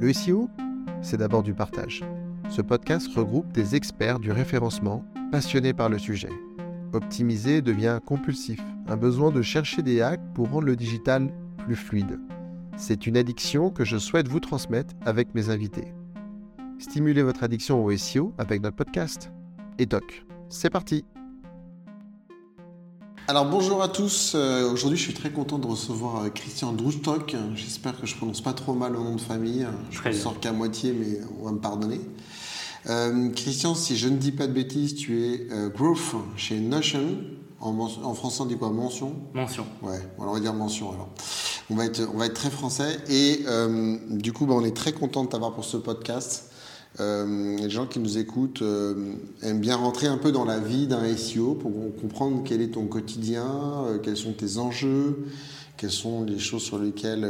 Le SEO, c'est d'abord du partage. Ce podcast regroupe des experts du référencement passionnés par le sujet. Optimiser devient compulsif, un besoin de chercher des hacks pour rendre le digital plus fluide. C'est une addiction que je souhaite vous transmettre avec mes invités. Stimulez votre addiction au SEO avec notre podcast. Et toc, c'est parti alors bonjour à tous, euh, aujourd'hui je suis très content de recevoir euh, Christian Droustock, j'espère que je prononce pas trop mal le nom de famille, je ne sors qu'à moitié mais on va me pardonner. Euh, Christian, si je ne dis pas de bêtises, tu es Growth chez Notion, en, français on dit quoi? Mention? Mention. Ouais, on va dire mention alors. On va être, on va être très français et du coup bah, on est très content de t'avoir pour ce podcast. Euh, les gens qui nous écoutent euh, aiment bien rentrer un peu dans la vie d'un SEO pour comprendre quel est ton quotidien, euh, quels sont tes enjeux, quelles sont les choses sur lesquelles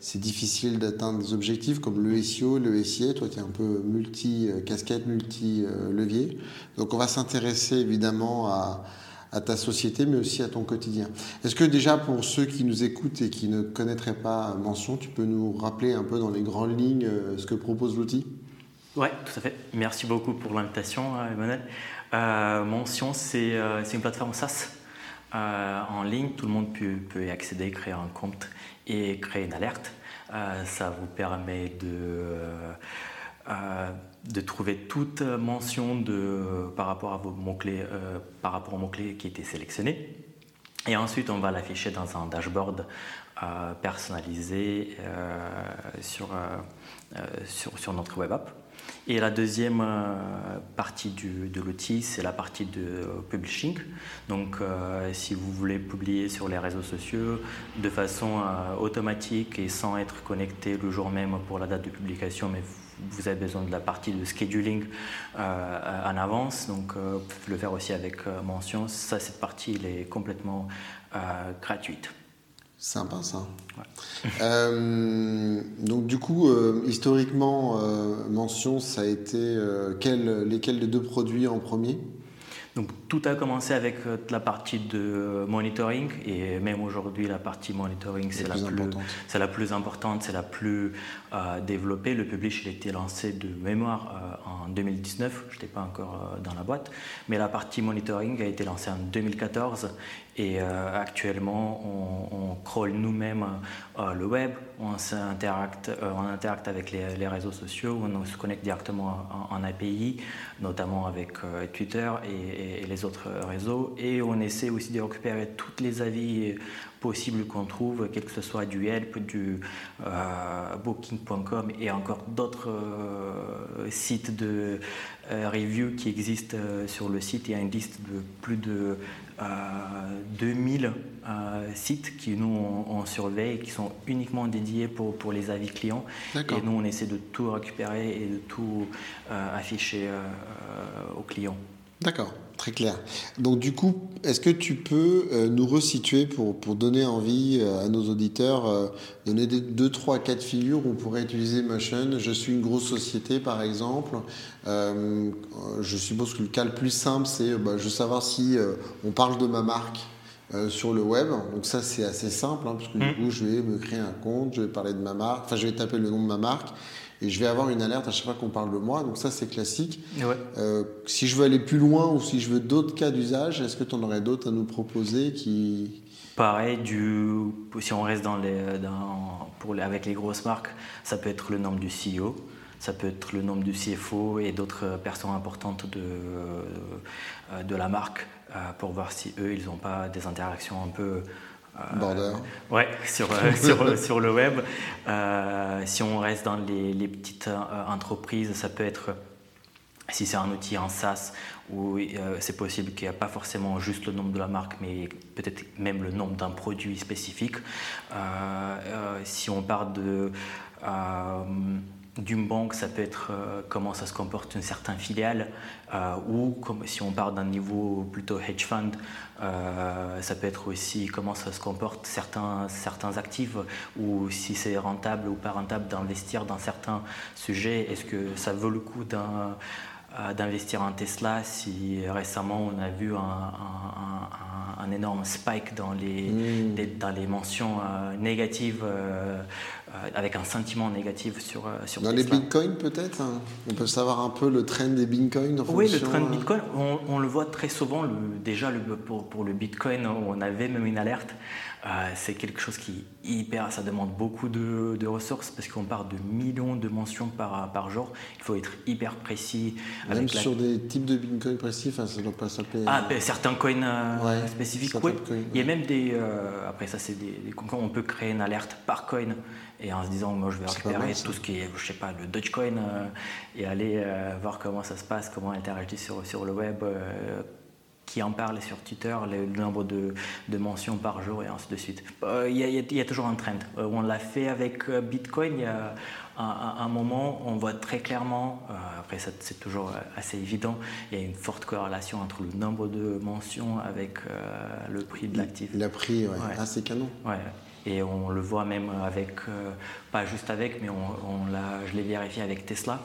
c'est difficile d'atteindre des objectifs comme le SEO, le SIA. Toi, tu es un peu multi-casquette, multi-levier. Donc, on va s'intéresser évidemment à, à ta société, mais aussi à ton quotidien. Est-ce que déjà, pour ceux qui nous écoutent et qui ne connaîtraient pas Mention, tu peux nous rappeler un peu dans les grandes lignes ce que propose l'outil? Oui, tout à fait. Merci beaucoup pour l'invitation, euh, Emmanuel. Euh, Mention, euh, c'est une plateforme SaaS en ligne. Tout le monde peut, y accéder, créer un compte et créer une alerte. ça vous permet de, trouver toute mention de, par rapport à vos mots-clés, par rapport aux mots-clés qui étaient sélectionnés. Et ensuite, on va l'afficher dans un dashboard personnalisé sur, notre web app. Et la deuxième euh, partie de l'outil, c'est la partie de publishing. Donc, euh, si vous voulez publier sur les réseaux sociaux de façon euh, automatique et sans être connecté le jour même pour la date de publication, mais vous avez besoin de la partie de scheduling en avance, donc vous pouvez le faire aussi avec mention. Ça, cette partie, elle est complètement gratuite. Sympa ça. Euh, donc du coup, euh, historiquement, euh, mention, ça a été lesquels des deux produits en premier? Donc tout a commencé avec la partie de monitoring et même aujourd'hui la partie monitoring c'est la, la plus importante, c'est la plus développée. Le publish il a été lancé de mémoire en 2019, je n'étais pas encore dans la boîte, mais la partie monitoring a été lancée en 2014 et actuellement on, on crawl nous-mêmes le web, on interacte, on interacte avec les, réseaux sociaux, on se connecte directement en, en API, notamment avec Twitter et et, les autres réseaux. Et on essaie aussi de récupérer tous les avis possibles qu'on trouve, quel que ce soit du Help, du euh, Booking.com et encore d'autres euh, sites de euh, review qui existent sur le site. Il y a une liste de plus de 2000 sites qui nous on, surveille, qui sont uniquement dédiés pour, pour les avis clients. Et nous on essaie de tout récupérer et de tout afficher aux clients. D'accord, très clair. Donc du coup, est-ce que tu peux euh, nous resituer pour, pour donner envie euh, à nos auditeurs, euh, donner des, deux, trois cas de figure où on pourrait utiliser Motion? Je suis une grosse société par exemple. je suppose que le cas le plus simple, c'est bah, je veux savoir si on parle de ma marque. sur le web. Donc ça c'est assez simple, hein, parce que du mmh. coup je vais me créer un compte, je vais parler de ma marque, enfin je vais taper le nom de ma marque et je vais avoir une alerte à chaque fois qu'on parle de moi. Donc ça, c'est classique. Euh, si je veux aller plus loin ou si je veux d'autres cas d'usage, est-ce que tu en aurais d'autres à nous proposer qui... Pareil, du, si on reste dans les, dans, pour avec les grosses marques, ça peut être le nom du CEO, ça peut être le nom du CFO et d'autres personnes importantes de, euh, de la marque euh, pour voir si eux, ils n'ont pas des interactions un peu euh, Border. ouais, sur, euh, sur, euh, sur, le web. si on reste dans les, les petites entreprises, ça peut être si c'est un outil en SaaS où c'est possible qu'il n'y a pas forcément juste le nom de la marque, mais peut-être même le nom d'un produit spécifique. si on parle de d'une banque, ça peut être euh, comment ça se comporte une certaine filiale, euh, ou comme, si on part d'un niveau plutôt hedge fund, euh, ça peut être aussi comment ça se comporte certains, certains actifs, ou si c'est rentable ou pas rentable d'investir dans certains sujets. Est-ce que ça vaut le coup d'investir en Tesla si récemment on a vu un, énorme spike dans les, mmh. dans les mentions négatives avec un sentiment négatif sur, sur Dans les bitcoins peut-être hein On peut savoir un peu le trend des bitcoins en Oui, le trend bitcoin, on, le voit très souvent. Le, déjà, le, pour, pour, le bitcoin, on avait même une alerte. Euh, c'est quelque chose qui hyper, ça demande beaucoup de, ressources parce qu'on parle de millions de mentions par, par jour. Il faut être hyper précis. Même sur des types de bitcoin précis, ça ne doit pas s'appeler. Ah, ben, certains coins euh, spécifiques, oui. Il y a même des. Euh, après, ça, c'est des, des, On peut créer une alerte par coin et en se disant, moi, je vais récupérer tout ce qui est, je sais pas, le Dogecoin et aller voir comment ça se passe, comment interagir sur, sur le web qui en parle sur Twitter, le, nombre de, mentions par jour et ainsi de suite. Euh, il y, a toujours un trend. Euh, on l'a fait avec euh, Bitcoin. Il y a un, moment, on voit très clairement, après c'est toujours assez évident, il y a une forte corrélation entre le nombre de mentions avec le prix de l'actif. Le prix, ouais. Ah, c'est canon. Ouais. Et on le voit même avec, pas juste avec, mais on, je l'ai vérifié avec Tesla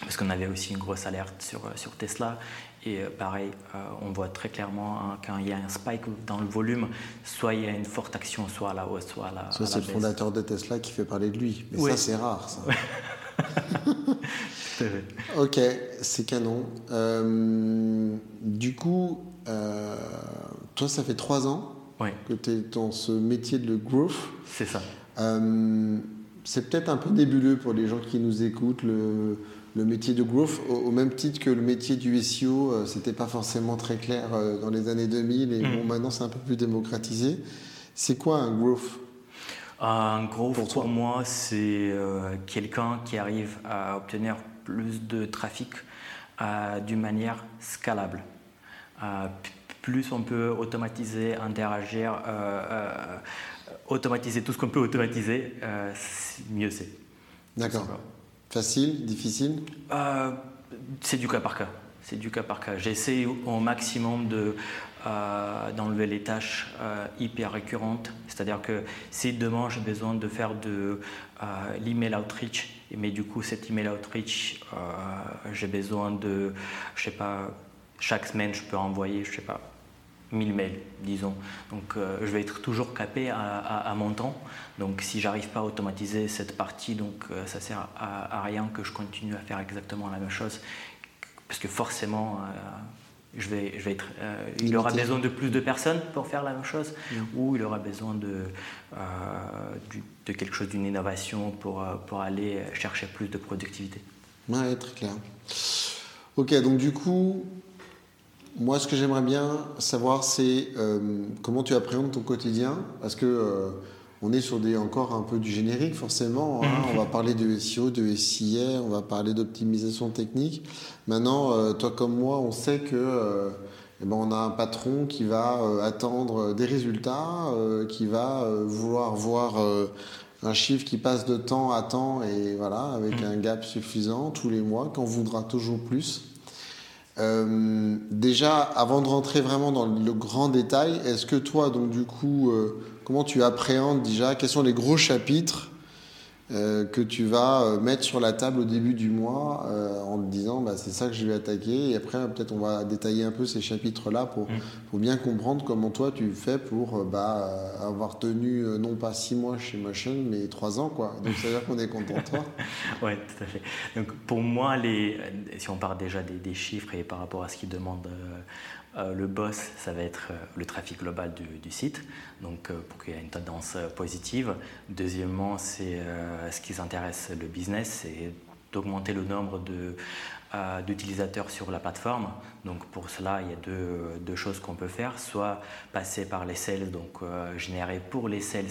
parce qu'on avait aussi une grosse alerte sur, sur Tesla et euh, pareil, euh, on voit très clairement hein, quand il y a un spike dans le volume, soit il y a une forte action, soit à la hausse, soit à la. Ça, c'est le fondateur de Tesla qui fait parler de lui. Mais ça, c'est rare, ça. ok, c'est canon. Euh, du coup, toi, ça fait trois ans que tu es dans ce métier de growth. C'est ça. c'est peut-être un peu nébuleux pour les gens qui nous écoutent. Le, le métier de growth, au, même titre que le métier du SEO, euh, c'était pas forcément très clair euh, dans les années 2000 et mm. bon, maintenant c'est un peu plus démocratisé. C'est quoi un growth? Un growth pour, pour moi, c'est euh, quelqu'un qui arrive à obtenir plus de trafic d'une manière scalable. Plus on peut automatiser, interagir, automatiser tout ce qu'on peut automatiser, mieux c'est. D'accord. Facile, difficile? Euh, C'est du cas par cas. C'est du cas par cas. J'essaie au maximum de euh, d'enlever les tâches euh, hyper récurrentes. C'est-à-dire que si demain j'ai besoin de faire de l'email outreach, mais du coup cet email outreach, j'ai besoin de, je sais pas, chaque semaine je peux envoyer, je sais pas, 1000 mails, disons. Donc euh, je vais être toujours capé à, mon temps. Donc si j'arrive pas à automatiser cette partie, donc euh, ça sert à, rien que je continue à faire exactement la même chose. Parce que forcément, euh, je vais, je vais être, il aura besoin de plus de personnes pour faire la même chose, ou il aura besoin de, de quelque chose, d'une innovation pour, pour aller chercher plus de productivité. Oui, très clair. Ok, donc du coup, moi, ce que j'aimerais bien savoir, c'est euh, comment tu appréhendes ton quotidien, parce que euh, on est sur des encore un peu du générique forcément. Hein. on va parler de SEO, de SIA, on va parler d'optimisation technique. Maintenant, euh, toi comme moi, on sait que eh ben, on a un patron qui va attendre des résultats, qui va vouloir voir un chiffre qui passe de temps à temps et voilà avec mm. un gap suffisant tous les mois, qu'on voudra toujours plus. Euh, déjà, avant de rentrer vraiment dans le grand détail, est-ce que toi, donc du coup, euh, comment tu appréhendes déjà Quels sont les gros chapitres euh, que tu vas euh, mettre sur la table au début du mois euh, en te disant bah, c'est ça que je vais attaquer. Et après peut-être on va détailler un peu ces chapitres là pour, mm. pour bien comprendre comment toi tu fais pour bah, avoir tenu non pas six mois chez Motion mais trois ans quoi. Donc ça veut dire qu'on est content toi. Oui tout à fait. Donc pour moi les, si on part déjà des, des chiffres et par rapport à ce qu'ils demandent euh, le boss, ça va être euh, le trafic global du, site, donc euh, pour qu'il y ait une tendance positive. Deuxièmement, c'est ce qui s'intéresse le business, c'est d'augmenter le nombre d'utilisateurs sur la plateforme. Donc pour cela, il y a deux, choses qu'on peut faire, soit passer par les sales, donc générer pour les sales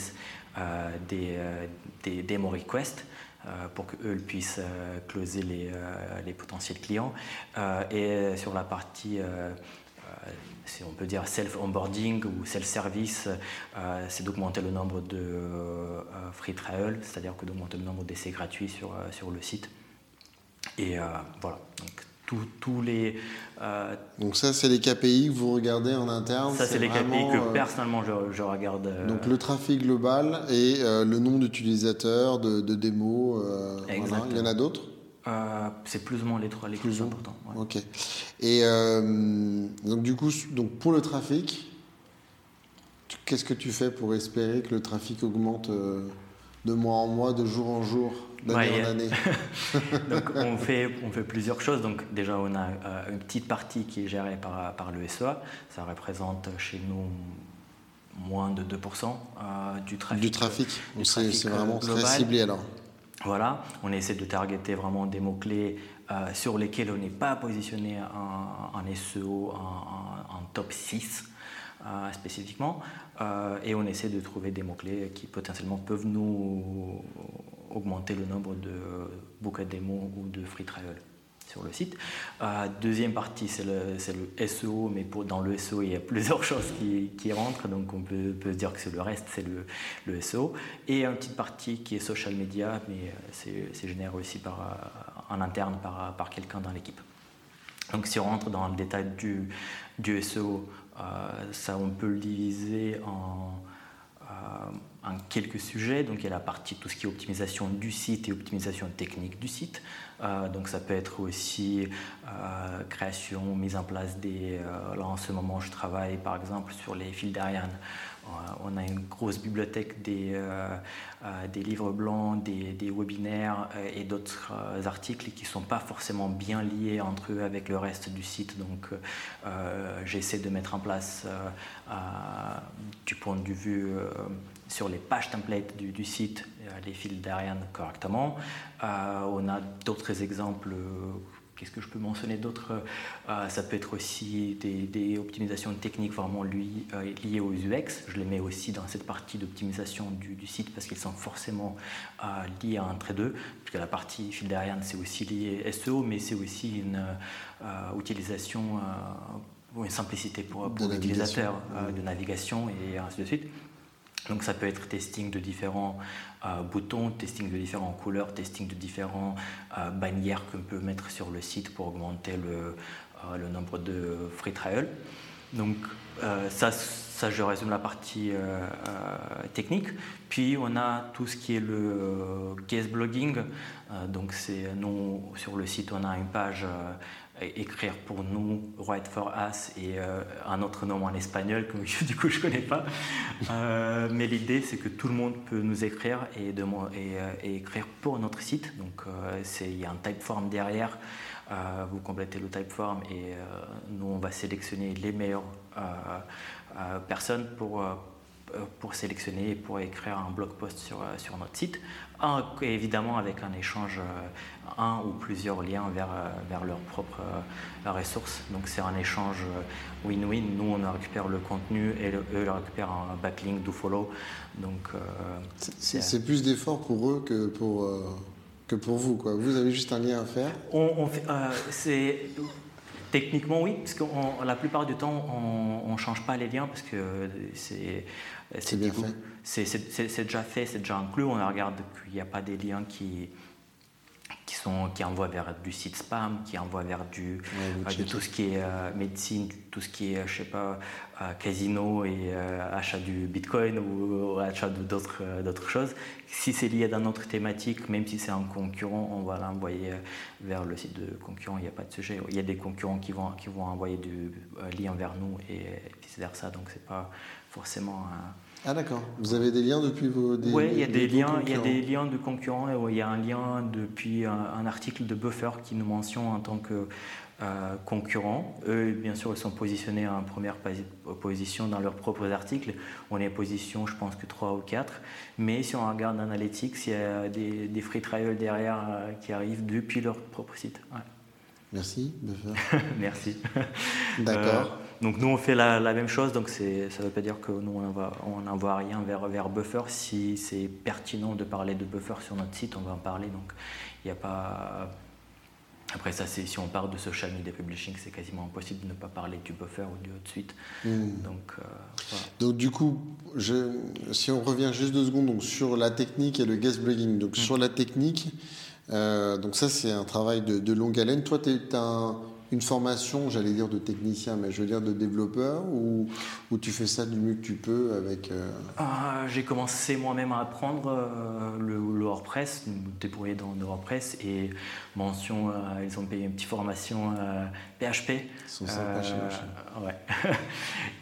des, demo requests. pour qu'eux puissent closer les, potentiels clients. et sur la partie on peut dire self-onboarding ou self-service, euh, c'est d'augmenter le nombre de euh, free trial, c'est-à-dire que d'augmenter le nombre d'essais gratuits sur, euh, sur le site. Et voilà, donc tous les... donc ça, c'est les KPI que vous regardez en interne Ça, c'est les KPI que personnellement je, regarde. Donc le trafic global et le nombre d'utilisateurs, de, de, démos, Il y en a d'autres? Euh, c'est plus ou moins les trois les plus, importants. Ok. Et euh, donc du coup, donc pour le trafic, qu'est-ce que tu fais pour espérer que le trafic augmente euh, de mois en mois, de jour en jour, d'année en année? Donc on fait, on fait plusieurs choses. Donc déjà on a une petite partie qui est gérée par, par le SEA. Ça représente chez nous moins de 2% euh, du trafic. Du trafic, c'est vraiment très ciblé alors. Voilà, on essaie de targeter vraiment des mots-clés euh, sur lesquels on n'est pas positionné en, SEO en, top 6 euh, spécifiquement. Euh, et on essaie de trouver des mots-clés qui potentiellement peuvent nous augmenter le nombre de book démo ou de free trial sur le site. deuxième partie, c'est le, SEO, mais pour, dans le SEO, il y a plusieurs choses qui, rentrent, donc on peut, peut, dire que c'est le reste, c'est le, SEO. Et une petite partie qui est social media, mais c'est généré aussi par en interne par, par quelqu'un dans l'équipe. Donc si on rentre dans le détail du, du SEO, euh, ça on peut le diviser en, euh, en, quelques sujets. Donc il y a la partie tout ce qui est optimisation du site et optimisation technique du site. Euh, donc ça peut être aussi création, mise en place des... là en ce moment je travaille par exemple sur les fils d'Ariane. Euh, on a une grosse bibliothèque des, euh, euh, des livres blancs, des, webinaires et d'autres articles qui ne sont pas forcément bien liés entre eux avec le reste du site. Donc j'essaie de mettre en place du point de vue sur les pages templates du, site les fils d'Ariane correctement. on a d'autres exemples Qu'est-ce que je peux mentionner d'autre? Euh, Ça peut être aussi des, optimisations techniques vraiment lui, euh, liées aux UX. Je les mets aussi dans cette partie d'optimisation du, site parce qu'ils sont forcément euh, liés entre deux. Puisque la partie fil d'Ariane, c'est aussi lié SEO, mais c'est aussi une utilisation ou une simplicité pour, pour l'utilisateur de navigation et ainsi de suite. Donc ça peut être testing de différents euh, boutons, testing de différentes couleurs, testing de différentes euh, bannières qu'on peut mettre sur le site pour augmenter le, euh, nombre de free trial. Donc ça, ça, je résume la partie technique. Puis on a tout ce qui est le guest blogging. donc c'est nous sur le site on a une page écrire pour nous, Write for Us, et euh, un autre nom en espagnol que du coup je connais pas. Euh, mais l'idée, c'est que tout le monde peut nous écrire et, euh, écrire pour notre site. Donc il y a un typeform derrière. vous complétez le typeform et nous, on va sélectionner les meilleures personnes pour pour sélectionner et pour écrire un blog post sur, sur notre site évidemment avec un échange, euh, un ou plusieurs liens vers, euh, vers leurs propres euh, ressources. Donc c'est un échange win-win. Nous, on récupère le contenu et eux, ils récupèrent un backlink, do follow. Donc c'est plus d'efforts pour eux que pour, que pour vous. Quoi. Vous avez juste un lien à faire? On, c'est Techniquement, oui, parce que la plupart du temps, on ne change pas les liens parce que c'est c'est déjà fait, c'est déjà inclus. On regarde qu'il n'y a pas des liens qui, qui, sont, qui envoient vers du site spam, qui envoient vers du, euh, tout ce qui est euh, médecine, tout ce qui est, je sais pas, euh, casino et achat du bitcoin ou, achat d'autres choses. Si c'est lié à notre thématique, même si c'est un concurrent, on va l'envoyer vers le site de concurrent, il n'y a pas de sujet. Il y a des concurrents qui vont, qui vont envoyer du lien vers nous et vice-versa, donc c'est pas forcément Ah d'accord. Vous avez des liens depuis vos Oui, il y a des liens, il y a des liens de concurrents. Il y a un lien depuis un, article de Buffer qui nous mentionne en tant que euh, concurrents. Eux, bien sûr, ils sont positionnés en première position dans leurs propres articles. On est position, je pense que 3 ou 4. Mais si on regarde Analytics, il y a des, des free trials derrière euh, qui arrivent depuis leur propre site. Merci, Merci. D'accord. Euh, donc nous, on fait la, même chose, donc ça ne veut pas dire que nous, on n'envoie rien vers, vers Buffer. Si c'est pertinent de parler de Buffer sur notre site, on va en parler. Donc il n'y a pas... Après ça, si on parle de social media publishing, c'est quasiment impossible de ne pas parler du buffer ou du autre suite. Hmm. Donc, euh, donc du coup, je, si on revient juste deux secondes donc, sur la technique et le guest blogging. Donc hmm. sur la technique, euh, donc ça, c'est un travail de, longue haleine. Toi, tu as une formation, j'allais dire de technicien, mais je veux dire de développeur, ou, ou tu fais ça du mieux que tu peux avec... Euh, ah, j'ai commencé moi-même à apprendre euh, le, WordPress, me débrouiller dans le WordPress, et mention, ils ont payé une petite formation PHP. Ils sont sympas chez Ouais.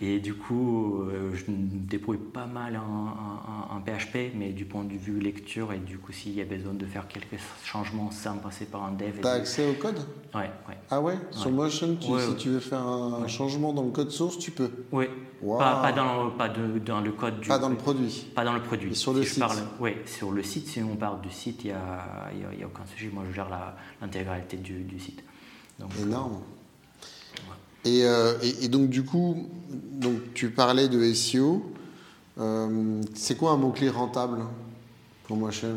et du coup, je me débrouille pas mal en, PHP, mais du point de vue lecture, et du coup, s'il y a besoin de faire quelques changements sans passer par un dev... T'as accès au code? Ouais, ouais. Ah ouais? Sur Motion, si tu veux faire un changement dans le code source, tu peux Oui. Pas, dans, pas dans le code du. Pas dans le produit. Pas dans le produit. sur le site. oui, sur le site, si on parle du site, il n'y a, a, aucun sujet. Moi, je gère l'intégralité du, du, site. Donc, Énorme. Euh, et, et, donc, du coup, donc, tu parlais de SEO. Euh, c'est quoi un mot-clé rentable pour Motion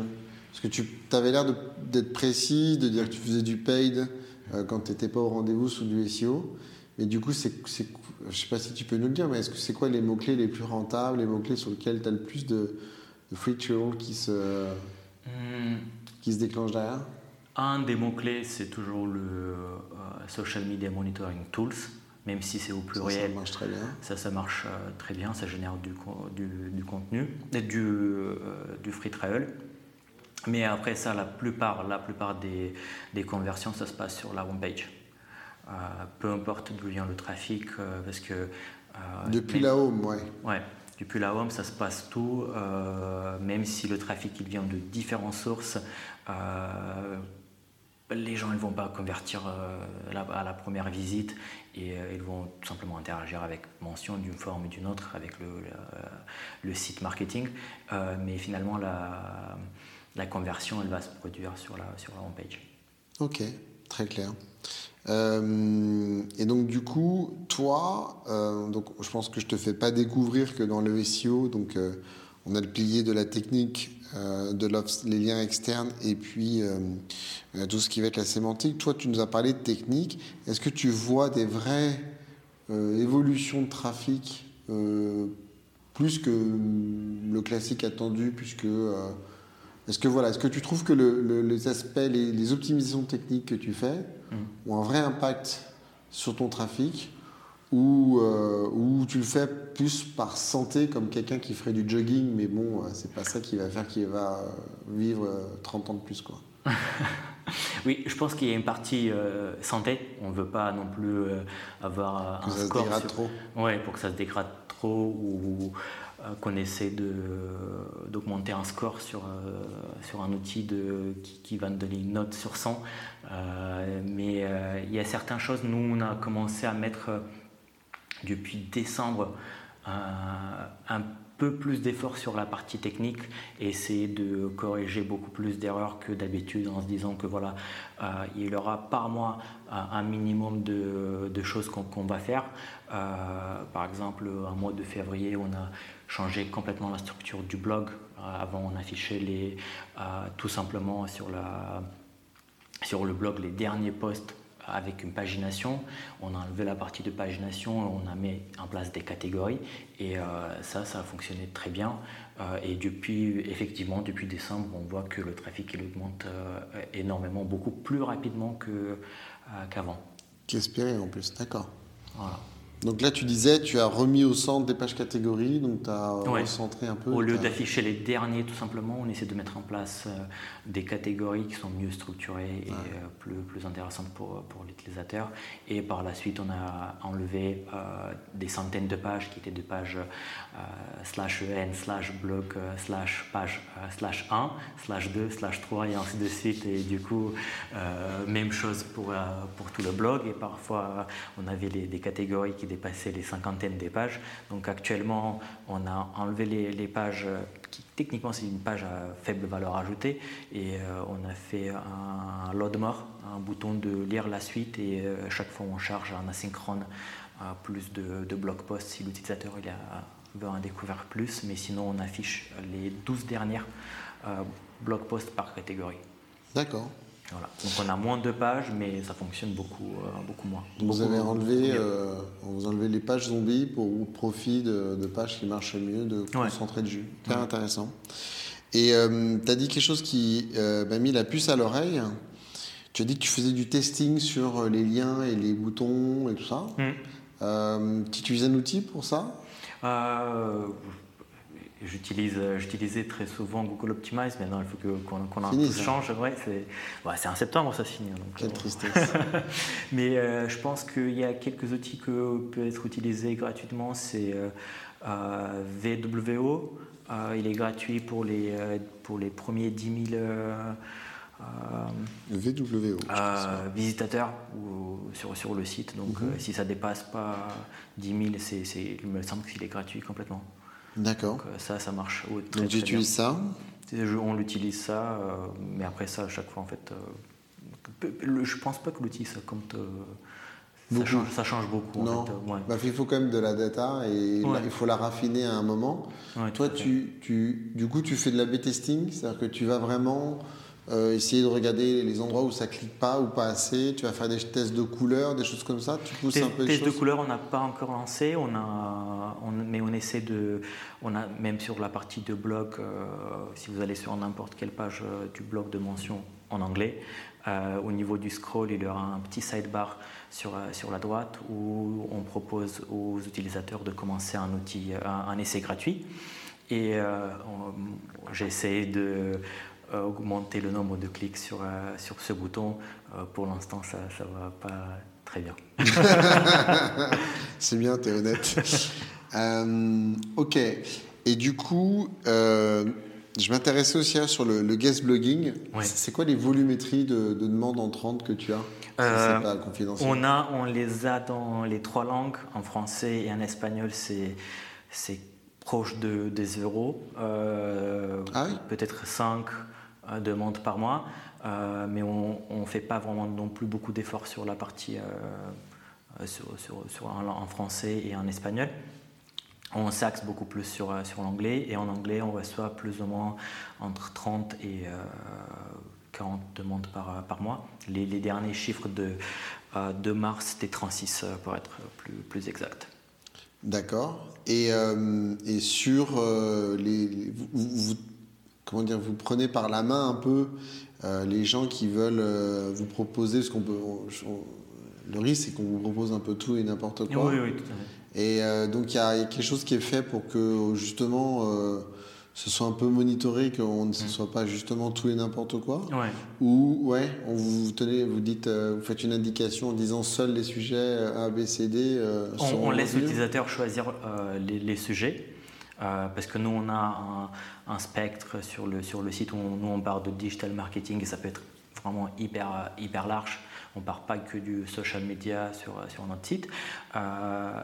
Parce que tu avais l'air d'être précis, de dire que tu faisais du paid. Euh, quand tu n'étais pas au rendez-vous sous du SEO. Mais du coup, c'est, je ne sais pas si tu peux nous le dire, mais est-ce que c'est quoi les mots-clés les plus rentables, les mots-clés sur lesquels tu as le plus de, de free trial qui se, hmm. qui se déclenche derrière? Un des mots-clés, c'est toujours le Social Media Monitoring Tools, même si c'est au pluriel. Ça, marche très bien. Ça, ça marche euh, très bien, ça génère du, du, du contenu, du, du free trial. Mais après ça, la plupart, la plupart des, des conversions, ça se passe sur la homepage. Euh, peu importe d'où vient le trafic, euh, parce que... Euh, depuis la home, ouais. Ouais, depuis la home, ça se passe tout, même si le trafic il vient de différentes sources. les gens ne vont pas convertir à la première visite et ils vont tout simplement interagir avec mention d'une forme ou d'une autre avec le, le, site marketing. mais finalement, la, la conversion, elle va se produire sur la, sur la homepage. Ok, très clair. Euh, et donc du coup, toi, euh, donc je pense que je te fais pas découvrir que dans le SEO, donc euh, on a le pilier de la technique, de les liens externes et puis tout ce qui va être la sémantique. Toi, tu nous as parlé de technique. Est-ce que tu vois des vraies évolutions de trafic plus que le classique attendu, puisque est-ce que voilà, est-ce que tu trouves que les aspects, les, optimisations techniques que tu fais mm. ont un vrai impact sur ton trafic ou, euh, ou tu le fais plus par santé comme quelqu'un qui ferait du jogging, mais bon, euh, c'est pas ça qui va faire qu'il va euh, vivre 30 ans de plus quoi. oui, je pense qu'il y a une partie santé. On ne veut pas non plus avoir que un ça score se dégrade trop. Ouais, pour que ça se dégrade trop ou euh, qu'on essaie d'augmenter un score sur, euh, sur un outil de, qui, va nous donner une note sur 100. Euh, mais il y a certaines choses, nous on a commencé à mettre depuis décembre un peu plus d'efforts sur la partie technique et essayer de corriger beaucoup plus d'erreurs que d'habitude en se disant que voilà, il y aura par mois un minimum de, choses qu'on va faire. par exemple, un mois de février, on a changer complètement la structure du blog. Euh, avant, on affichait les, euh, tout simplement sur, la, sur le blog les derniers posts avec une pagination. On a enlevé la partie de pagination, on a mis en place des catégories et euh, ça, ça a fonctionné très bien. et depuis, effectivement, depuis décembre, on voit que le trafic il augmente énormément, beaucoup plus rapidement qu'avant. Qu'espérer en plus, d'accord. Voilà. Donc là, tu disais, tu as remis au centre des pages catégories, donc tu as recentré un peu. Au lieu d'afficher les derniers, tout simplement, on essaie de mettre en place euh, des catégories qui sont mieux structurées et euh, plus, plus intéressantes pour, pour l'utilisateur. Et par la suite, on a enlevé euh, des centaines de pages qui étaient des pages slash en, slash blog, slash page, slash 1, slash 2, slash 3 et ainsi de suite. Et du coup, même chose pour, pour tout le blog. Et parfois, on avait des catégories qui dépasser les cinquantaines des pages. Donc actuellement, on a enlevé les, pages qui techniquement c'est une page à faible valeur ajoutée et euh, on a fait un load more, un bouton de lire la suite et euh, chaque fois on charge en asynchrone euh, plus de, de blog posts si l'utilisateur il a, veut en découvrir plus, mais sinon on affiche les 12 dernières blog posts par catégorie. D'accord. Donc on a moins de pages, mais ça fonctionne beaucoup, euh, beaucoup moins. vous avez enlevé, euh, vous enlevez les pages zombies pour profit de, pages qui marchent mieux, de concentrer le jus. Très intéressant. Et euh, tu as dit quelque chose qui m'a mis la puce à l'oreille. Tu as dit que tu faisais du testing sur les liens et les boutons et tout ça. Mm. tu utilises un outil pour ça? J'utilise, j'utilisais très souvent Google Optimize, maintenant il faut que, qu'on, un change. Ouais, c'est, c'est en septembre ça finit. Donc, Quelle tristesse. Mais je pense qu'il y a quelques outils que peuvent être utilisés gratuitement. C'est euh, VWO, euh, il est gratuit pour les, euh, pour les premiers 10 000 VWO, visitateurs sur, sur le site. Donc mhm. si ça dépasse pas 10 000, c'est, c'est, il me semble qu'il est gratuit complètement. D'accord. Ça, ça marche. donc tu utilises ça On l'utilise ça, mais après ça, à chaque fois, en fait, je pense pas que l'outil ça compte ça change, ça change, beaucoup. Non. Bah, il faut quand même de la data et il faut la raffiner à un moment. Toi, tu, tu, du coup, tu fais de la B-testing, c'est-à-dire que tu vas vraiment euh, essayer de regarder les endroits où ça clique pas ou pas assez. Tu vas faire des tests de couleurs, des choses comme ça. Tu pousses un peu tests de couleurs, on n'a pas encore lancé. On a, mais on essaie de, on a même sur la partie de blog. Euh, si vous allez sur n'importe quelle page euh, du blog de mention en anglais, au niveau du scroll, il y aura un petit sidebar sur, euh, sur la droite où on propose aux utilisateurs de commencer un, outil, un, essai gratuit. Et euh, j'essaie de euh, augmenter le nombre de clics sur, sur ce bouton. pour l'instant, ça ne va pas très bien. C'est bien, tu es honnête. ok. Et du coup, je m'intéressais aussi sur le, guest blogging. C'est quoi les volumétries de, de demandes entrantes que tu as? Euh, on, a, on les a dans les trois langues, en français et en espagnol, c'est, proche de, des euros, euh, ah peut-être 5 euh, demandes par mois, mais on ne fait pas vraiment non plus beaucoup d'efforts sur la partie sur, en, français et en espagnol. On s'axe beaucoup plus sur, sur l'anglais et en anglais on reçoit plus ou moins entre 30 et 40 demandes par, par mois. Les, derniers chiffres de, euh, de mars, c'était 36 euh, pour être plus, plus exact. D'accord. Et, euh, et, sur les. Vous, comment dire, vous prenez par la main un peu les gens qui veulent vous proposer, ce qu'on peut. le risque, c'est qu'on vous propose un peu tout et n'importe quoi. Oui, oui, tout à fait. Et donc, il y, a quelque chose qui est fait pour que, justement ce soit un peu monitoré, qu'on ne mm. soit pas justement tout et n'importe quoi Ou, ouais, on vous tenez, vous dites, euh, vous faites une indication en disant seuls les sujets euh, A, B, C, D euh, On, laisse l'utilisateur choisir les, sujets. Parce que nous, on a un, spectre sur le, sur le site où nous, on parle de digital marketing et ça peut être vraiment hyper, hyper large. On ne part pas que du social media sur, sur notre site,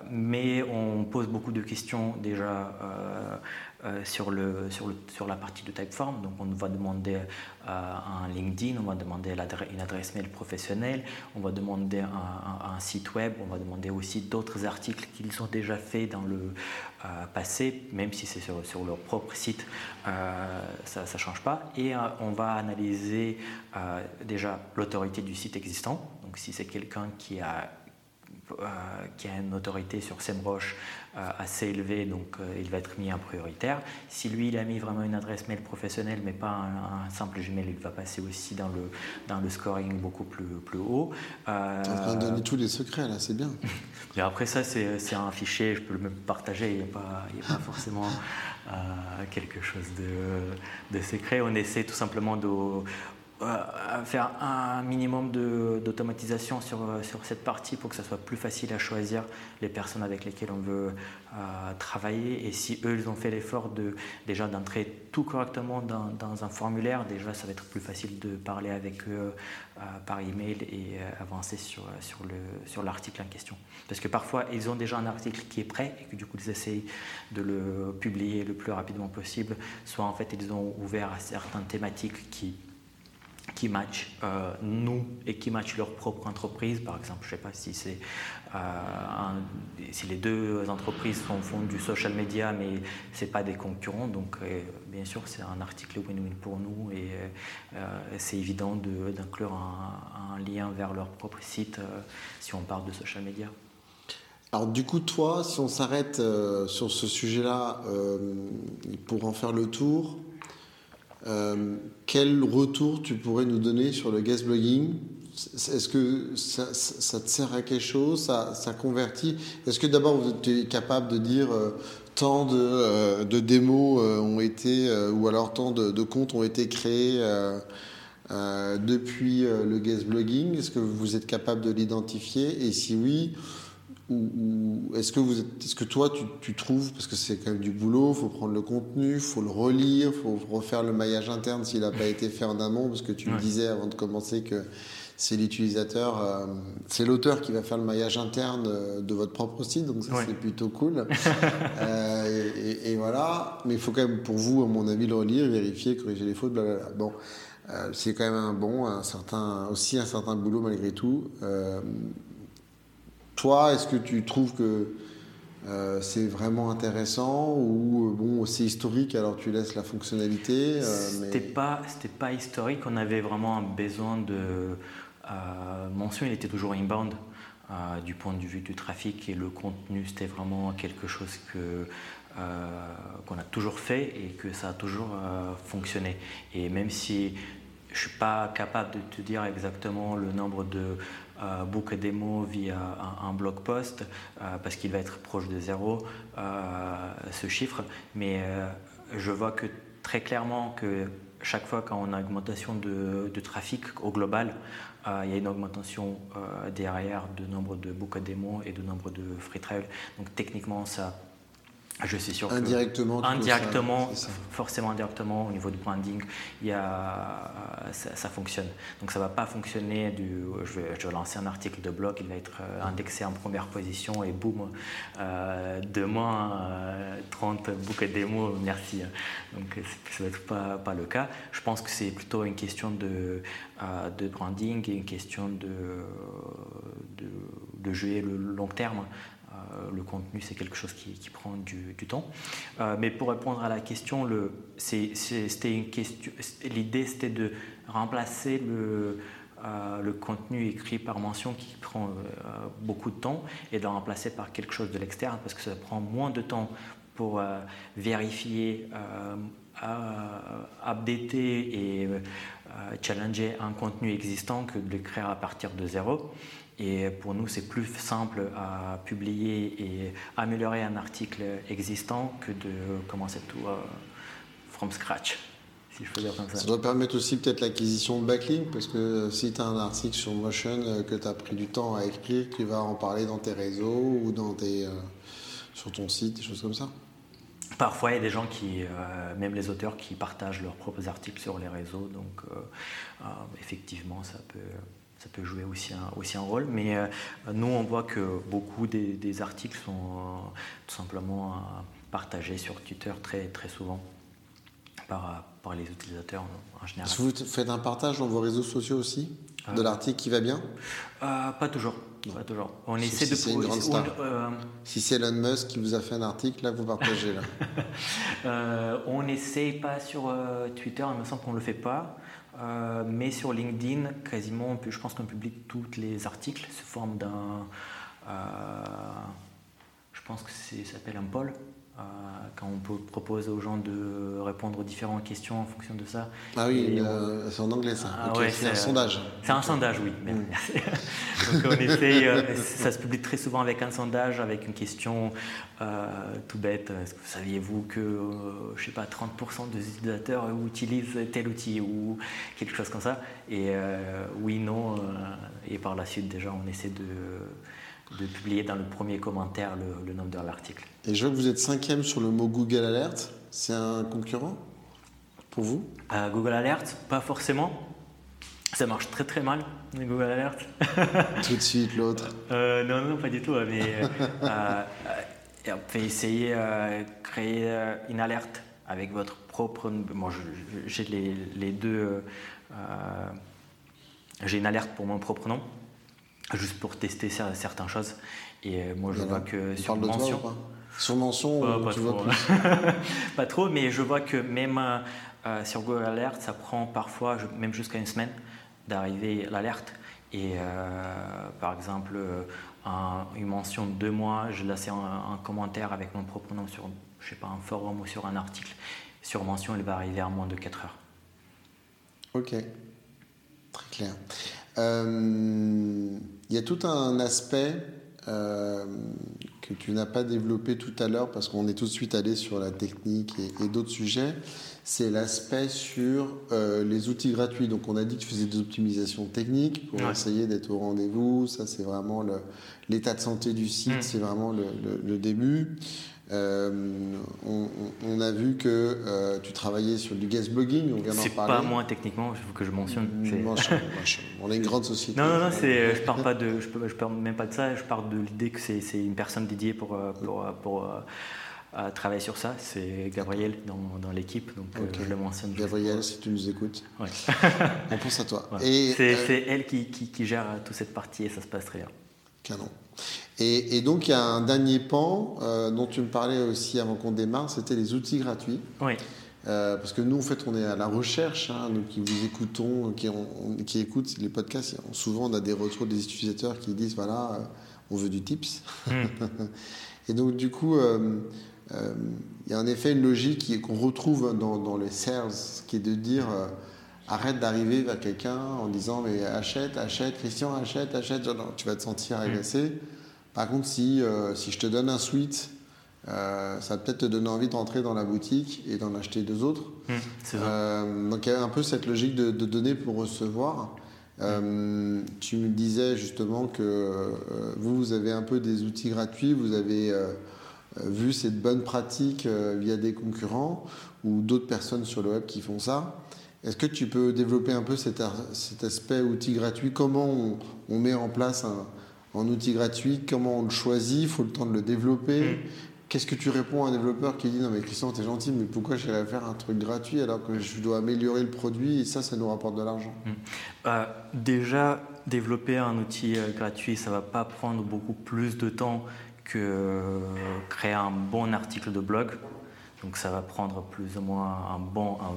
mais on pose beaucoup de questions déjà euh, sur, le, sur, la partie de Typeform. Donc on va demander euh, un LinkedIn, on va demander une adresse mail professionnelle, on va demander un, site web, on va demander aussi d'autres articles qu'ils ont déjà fait dans le euh, passé, même si c'est sur, sur, leur propre site, ça ne change pas. Et on va analyser déjà l'autorité du site existant. Donc si c'est quelqu'un qui a qui a une autorité sur SEMrush assez élevé, donc euh, il va être mis en prioritaire. Si lui, il a mis vraiment une adresse mail professionnelle, mais pas un, simple Gmail, il va passer aussi dans le, dans le scoring beaucoup plus, plus haut. Euh, tu es en train de donner tous les secrets, là, c'est bien. Mais après ça, c'est un fichier, je peux le partager, il n'y a, pas, a pas forcément quelque chose de, de secret. On essaie tout simplement de euh, faire un minimum d'automatisation sur, euh, sur cette partie pour que ça soit plus facile à choisir les personnes avec lesquelles on veut euh, travailler. Et si eux, ils ont fait l'effort de, déjà d'entrer tout correctement dans, un formulaire, déjà, ça va être plus facile de parler avec eux par email et avancer sur, sur, le, sur l'article en question. Parce que parfois, ils ont déjà un article qui est prêt et que du coup, ils essayent de le publier le plus rapidement possible. Soit en fait, ils ont ouvert à certaines thématiques qui qui matchent euh, nous et qui matchent leur propre entreprise. Par exemple, je ne sais pas si, c'est, euh, si les deux entreprises font, du social media, mais ce pas des concurrents. Donc, euh, bien sûr, c'est un article win-win pour nous et c'est évident d'inclure un, lien vers leur propre site si on parle de social media. Alors du coup, toi, si on s'arrête sur ce sujet-là pour en faire le tour, euh, quel retour tu pourrais nous donner sur le guest blogging? Est-ce que ça, te sert à quelque chose? Ça, ça convertit? Est-ce que d'abord vous êtes capable de dire tant de, de démos ont été, ou alors tant de, de, comptes ont été créés depuis le guest blogging? Est-ce que vous êtes capable de l'identifier? Et si oui, ou, est-ce que, vous est-ce que toi, tu, trouves, parce que c'est quand même du boulot, il faut prendre le contenu, il faut le relire, il faut refaire le maillage interne s'il n'a pas été fait en amont, parce que tu me disais avant de commencer que c'est l'utilisateur, euh, c'est l'auteur qui va faire le maillage interne euh, de votre propre site, donc ça c'est plutôt cool. Euh, et, voilà, mais il faut quand même pour vous, à mon avis, le relire, vérifier, corriger les fautes, blablabla. Bon, c'est quand même un bon, un certain, aussi un certain boulot malgré tout. Toi, est-ce que tu trouves que euh, c'est vraiment intéressant ou euh, bon c'est historique alors tu laisses la fonctionnalité euh, C'était pas historique. On avait vraiment un besoin de euh, mention. Il était toujours inbound du point de vue du trafic et le contenu. C'était vraiment quelque chose que qu'on a toujours fait et que ça a toujours fonctionné. Et même si je suis pas capable de te dire exactement le nombre de euh, book démo via un, blog post euh, parce qu'il va être proche de zéro euh, ce chiffre mais je vois que très clairement que chaque fois qu'on a une augmentation de, trafic au global, il y a une augmentation derrière de nombre de book démo et de nombre de free trial. Donc techniquement, ça, je suis sûr indirectement, indirectement, forcément indirectement au niveau du branding, il y a, ça, fonctionne. Donc ça va pas fonctionner du, je vais, lancer un article de blog, il va être euh, indexé en première position et boum, euh, demain 30 bouquets de démos, merci. Donc ça va être pas, pas le cas. Je pense que c'est plutôt une question de, euh, de branding et une question de, de, de jouer le long terme. Euh, le contenu, c'est quelque chose qui, prend du, temps. Euh, mais pour répondre à la question. L'idée, c'était de remplacer euh, le contenu écrit par mention qui prend beaucoup de temps et de le remplacer par quelque chose de l'externe parce que ça prend moins de temps pour vérifier, updater et challenger un contenu existant que de l'écrire à partir de zéro. Et pour nous, c'est plus simple à publier et améliorer un article existant que de commencer tout euh, from scratch. Si je peux dire comme ça. ça doit permettre aussi peut-être l'acquisition de backlink, parce que si tu as un article sur Motion euh, que tu as pris du temps à écrire, tu vas en parler dans tes réseaux ou dans tes, euh, sur ton site, des choses comme ça. Parfois, il y a des gens qui, même les auteurs, qui partagent leurs propres articles sur les réseaux. Donc, effectivement, ça peut, ça peut jouer aussi un, aussi un rôle. Mais euh, nous, on voit que beaucoup des, articles sont euh, tout simplement euh, partagés sur Twitter très, très souvent par, par les utilisateurs en général. Que vous faites un partage dans vos réseaux sociaux aussi de l'article qui va bien? Pas toujours. Pas toujours. On essaie si de c'est une grande star. Si c'est Elon Musk qui vous a fait un article, là vous partagez là. on n'essaie pas sur Twitter, il me semble qu'on ne le fait pas. Euh, mais sur LinkedIn, quasiment, je pense qu'on publie tous les articles sous forme d'un. Euh, je pense que ça s'appelle un poll. Euh, quand on peut proposer aux gens de répondre aux différentes questions en fonction de ça. Ah oui, c'est en anglais ça. Ah c'est un sondage. C'est un sondage, oui. Mm. Donc on essaye, ça se publie très souvent avec un sondage, avec une question tout bête. Est-ce que saviez-vous que, je sais pas, 30% des utilisateurs utilisent tel outil ou quelque chose comme ça? Et oui, non. et par la suite, déjà, on essaie de de publier dans le premier commentaire le, nom de l'article. Et je vois que vous êtes cinquième sur le mot Google Alert. C'est un concurrent pour vous? Euh, Google Alert, pas forcément. Ça marche très très mal, Google Alert. tout de suite l'autre. Euh, non, non, pas du tout. Mais euh, on peut essayer de créer une alerte avec votre propre. Moi, j'ai les, les, deux. j'ai une alerte pour mon propre nom juste pour tester certaines choses. Et euh, moi, je vois que sur mention. sur mention, pas, tu trop, vois pas trop, mais je vois que même euh, sur Google Alert, ça prend parfois même jusqu'à une semaine d'arriver l'alerte. Et euh, par exemple, une mention de deux mois, je laisse un, un, commentaire avec mon propre nom sur, je sais pas, un forum ou sur un article. Sur mention, elle va arriver à moins de 4 heures. Ok, très clair. Il y a tout un aspect que tu n'as pas développé tout à l'heure parce qu'on est tout de suite allé sur la technique et, d'autres sujets, c'est l'aspect sur euh, les outils gratuits. Donc on a dit que tu faisais des optimisations techniques pour essayer d'être au rendez-vous. Ça c'est vraiment l'état de santé du site, mm. c'est vraiment le, début. Euh, on, a vu que euh, tu travaillais sur du guest blogging, on vient C'est pas moi techniquement, il faut que je mentionne. on est une grande société. Non, non, non, je pars pas de, je, je parle même pas de ça. Je pars de l'idée que c'est une personne dédiée pour euh, pour, pour travailler sur ça. C'est Gabriel dans, dans l'équipe, donc je le mentionne. Gabriel, si tu nous écoutes, ouais. on pense à toi. C'est elle qui, qui, qui gère toute cette partie et ça se passe très bien. Canon. Et, donc, il y a un dernier pan euh, dont tu me parlais aussi avant qu'on démarre, c'était les outils gratuits. Oui. Euh, parce que nous, en fait, on est à la recherche, hein, nous qui vous écoutons, qui, qui, écoutent les podcasts, souvent on a des retours des utilisateurs qui disent voilà, euh, on veut du tips. Hmm. et donc, du coup, il y a en effet une logique qu'on retrouve dans, dans, les sales, qui est de dire arrête d'arriver vers quelqu'un en disant mais achète, achète, Christian, achète, achète, tu vas te sentir hmm. agacé. Par contre, si, euh, si je te donne un suite, euh, ça va peut-être te donner envie de rentrer dans la boutique et d'en acheter deux autres. Mmh, euh, donc il y a un peu cette logique de, donner pour recevoir. tu me disais justement que vous, vous avez un peu des outils gratuits, vous avez vu cette bonne pratique via des concurrents ou d'autres personnes sur le web qui font ça. Est-ce que tu peux développer un peu cet, cet aspect outil gratuit? Comment on, on met en place un, outil gratuit, comment on le choisit, il faut le temps de le développer. Mm. Qu'est-ce que tu réponds à un développeur qui dit non mais Christian t'es gentil mais pourquoi j'irais faire un truc gratuit alors que je dois améliorer le produit et ça ça nous rapporte de l'argent? Mm. euh, Déjà développer un outil euh, gratuit ça va pas prendre beaucoup plus de temps que euh, créer un bon article de blog. Donc ça va prendre plus ou moins un bon, un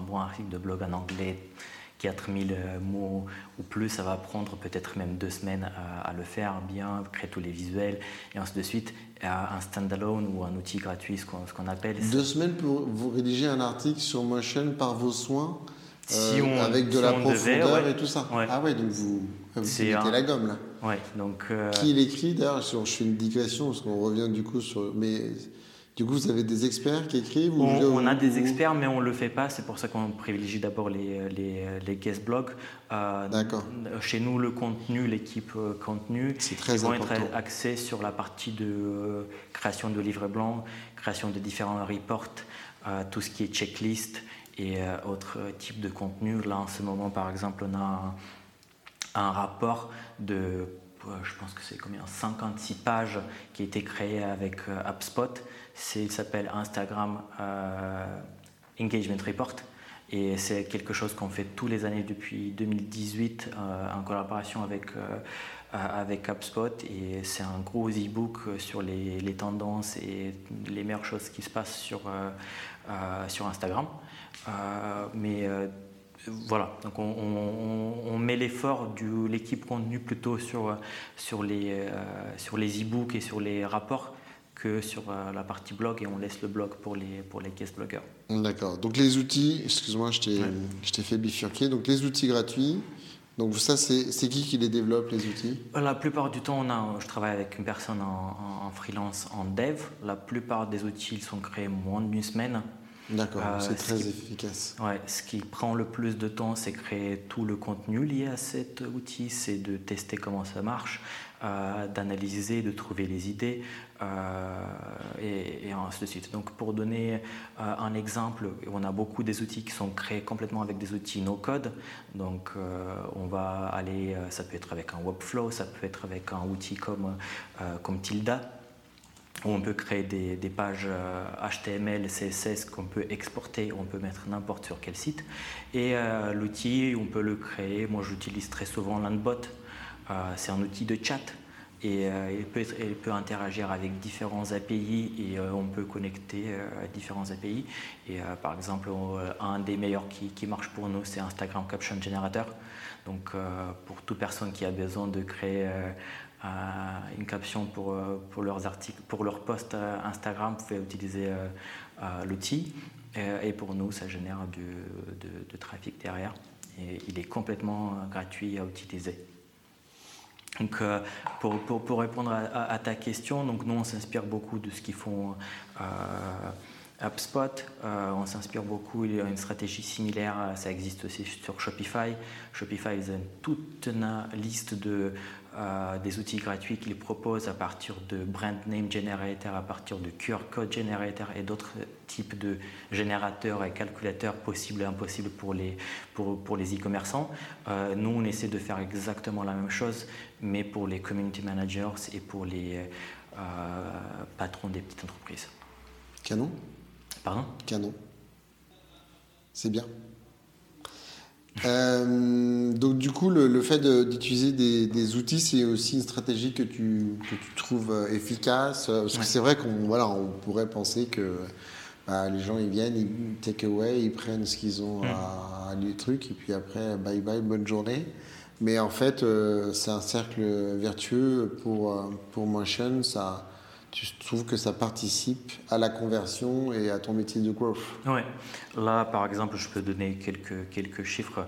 bon article de blog en anglais 4000 euh, mots ou plus, ça va prendre peut-être même deux semaines à, le faire bien, créer tous les visuels et ainsi de suite. Un standalone ou un outil gratuit, ce qu'on appelle. Deux semaines pour vous rédiger un article sur Motion par vos soins euh, avec de la profondeur et tout ça. Ah ouais, donc vous, vous mettez la gomme là. Ouais, donc. Euh, Qui l'écrit d'ailleurs Je fais une digression parce qu'on revient du coup sur. Mais du coup, vous avez des experts qui écrivent on, a des experts, mais on ne le fait pas. C'est pour ça qu'on privilégie d'abord les, les, les, guest blogs. Euh, D'accord. Chez nous, le contenu, l'équipe euh, contenu, ils vont être axés sur la partie de euh, création de livres blancs, création de différents reports, tout ce qui est checklist et autres types de contenu. Là, en ce moment, par exemple, on a un rapport de je pense que c'est combien 56 pages qui a été créé avec HubSpot il s'appelle Instagram euh, Engagement Report. Et c'est quelque chose qu'on fait tous les années depuis 2018 euh, en collaboration avec, euh, avec HubSpot. Et c'est un gros e-book sur les, tendances et les meilleures choses qui se passent sur, sur Instagram. mais voilà, donc on, on, met l'effort de l'équipe contenu plutôt sur, sur les, sur les e-books et sur les rapports que sur euh, la partie blog et on laisse le blog pour les, pour les guest bloggers. D'accord. Donc les outils, excuse-moi, je t'ai fait bifurquer. Donc les outils gratuits, donc ça, c'est qui qui les développe, les outils? La plupart du temps, on a, je travaille avec une personne en, en, freelance, en dev. La plupart des outils ils sont créés moins d'une semaine. D'accord, euh, c'est très efficace. Ouais, ce qui prend le plus de temps, c'est créer tout le contenu lié à cet outil, c'est de tester comment ça marche, euh, d'analyser, de trouver les idées euh, et, ainsi de suite. Donc pour donner euh, un exemple, on a beaucoup des outils qui sont créés complètement avec des outils no-code. Donc on va aller, ça peut être avec un Webflow, ça peut être avec un outil comme, comme Tilda où on peut créer des, pages HTML, CSS qu'on peut exporter, on peut mettre n'importe sur quel site. Et l'outil, on peut le créer, moi j'utilise très souvent Landbot, euh, c'est un outil de chat et euh, il, peut interagir avec différents API et euh, on peut connecter à différents API. Et par exemple, un des meilleurs qui, marche pour nous, c'est Instagram Caption Generator. Donc pour toute personne qui a besoin de créer une caption pour, pour leurs posts Instagram, vous pouvez utiliser l'outil. Et, pour nous, ça génère du, trafic derrière. et il est complètement gratuit à utiliser. Donc, pour, pour, pour, répondre à, ta question, donc nous on s'inspire beaucoup de ce qu'ils font HubSpot, euh, on s'inspire beaucoup, il y a une stratégie similaire, ça existe aussi sur Shopify. Shopify, ils ont toute une liste de, euh, des outils gratuits qu'ils proposent à partir de Brand Name Generator, à partir de QR Code Generator et d'autres types de générateurs et calculateurs possibles et impossibles pour les pour, pour les e-commerçants. Euh, nous, on essaie de faire exactement la même chose, mais pour les community managers et pour les patrons des petites entreprises. Canon? Pardon? Canon. C'est bien. Euh, donc du coup, le, fait d'utiliser des, outils, c'est aussi une stratégie que tu, que tu trouves euh, efficace. Euh, parce que c'est vrai qu'on voilà, on pourrait penser que bah, les gens ils viennent, ils take away, ils prennent ce qu'ils ont à, à trucs, et puis après, bye bye, bonne journée. Mais en fait, c'est un cercle vertueux pour, pour Motion. Ça, tu trouves que ça participe à la conversion et à ton métier de growth Oui. Là, par exemple, je peux donner quelques, quelques chiffres.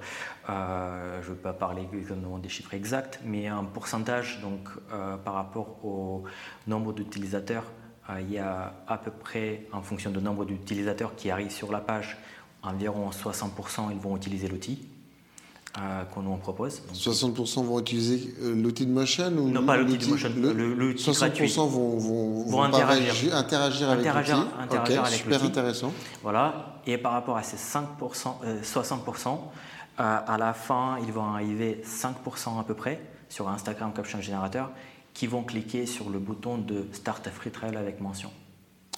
Euh, je ne veux pas parler des chiffres exacts, mais un pourcentage donc, euh, par rapport au nombre d'utilisateurs. Euh, il y a à peu près, en fonction du nombre d'utilisateurs qui arrivent sur la page, environ 60% ils vont utiliser l'outil. Euh, qu'on nous propose. 60% vont utiliser euh, l'outil de Motion ou Non, pas l'outil de Motion, le, 60% vont, vont, vont, interagir, interagir, avec l'outil. Interagir avec super intéressant. Voilà, et par rapport à ces 5%, 60%, euh, à la fin, ils vont arriver 5% à peu près sur Instagram Caption Generator qui vont cliquer sur le bouton de Start a Free Trial avec mention.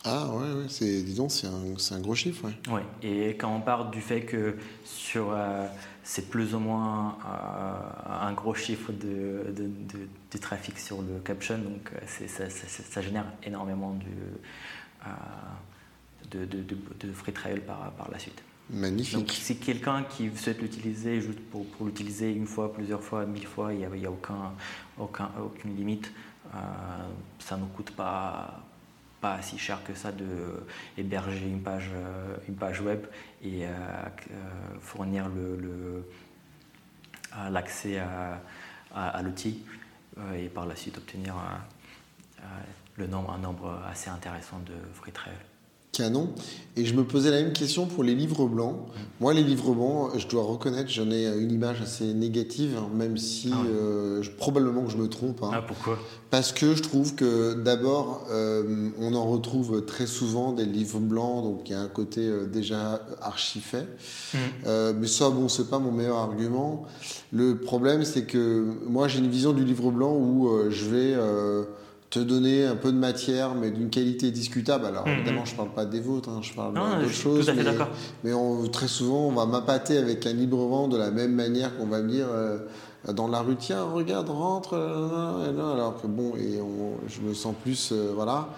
Ah ouais, ouais c'est, disons, c'est un, un, gros chiffre. Oui, ouais. et quand on part du fait que sur c'est plus ou moins euh, un gros chiffre de, de, trafic sur le caption, donc euh, ça, ça, génère énormément euh, de, de, free trial par, par la suite. Magnifique. Donc si quelqu'un qui souhaite l'utiliser juste pour, pour l'utiliser une fois, plusieurs fois, mille fois, il n'y a, a aucun, aucun, aucune limite. ça ne coûte pas, pas si cher que ça de héberger une page, euh, une page web et euh, euh, fournir le, l'accès à, l'outil et par la suite obtenir le nombre, un nombre assez intéressant de free trial canon. Et je me posais la même question pour les livres blancs. Moi, les livres blancs, je dois reconnaître, j'en ai une image assez négative, hein, même si ah euh, probablement que je me trompe. Hein. Ah, pourquoi? Parce que je trouve que d'abord, euh, on en retrouve très souvent des livres blancs, donc il y a un côté euh, déjà archi fait. Mmh. mais ça, bon, c'est pas mon meilleur argument. Le problème, c'est que moi, j'ai une vision du livre blanc où je vais te donner un peu de matière, mais d'une qualité discutable. Alors mm-hmm. évidemment, je parle pas des vôtres, hein, je parle d'autres choses. mais, mais on, très souvent, on va m'appâter avec un libre-vent de la même manière qu'on va me dire euh, dans la rue, tiens, regarde, rentre. Euh, alors que bon, et je me sens plus, euh, voilà,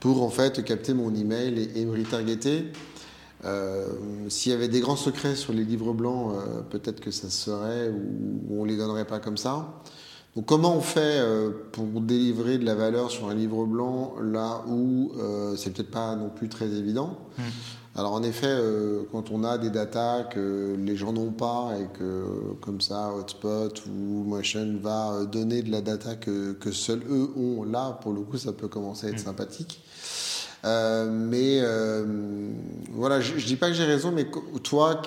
pour en fait capter mon email et, me retargeter. S'il y avait des grands secrets sur les livres blancs, peut-être que ça serait, ou, ou on les donnerait pas comme ça. Donc comment on fait euh, pour délivrer de la valeur sur un livre blanc là où euh, c'est peut-être pas non plus très évident? Hmm. Alors en effet, euh, quand on a des datas que les gens n'ont pas et que comme ça Hotspot ou Motion va donner de la data que, que seuls eux ont, là pour le coup ça peut commencer à être hmm. sympathique. Euh, mais euh, voilà, je, je dis pas que j'ai raison, mais toi,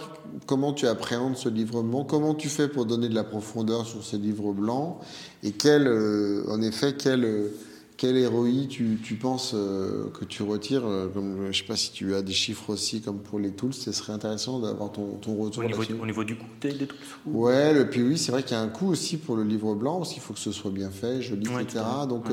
comment tu appréhendes ce livre blanc Comment tu fais pour donner de la profondeur sur ce livre blanc Et quel, euh, en effet, quel, quel héroï tu, tu penses que tu retires comme, Je sais pas si tu as des chiffres aussi comme pour les tools, ce serait intéressant d'avoir ton, ton retour au niveau, au niveau du coût des, tools Ouais, et puis oui, c'est vrai qu'il y a un coût aussi pour le livre blanc, parce qu'il faut que ce soit bien fait, joli, etc. Donc,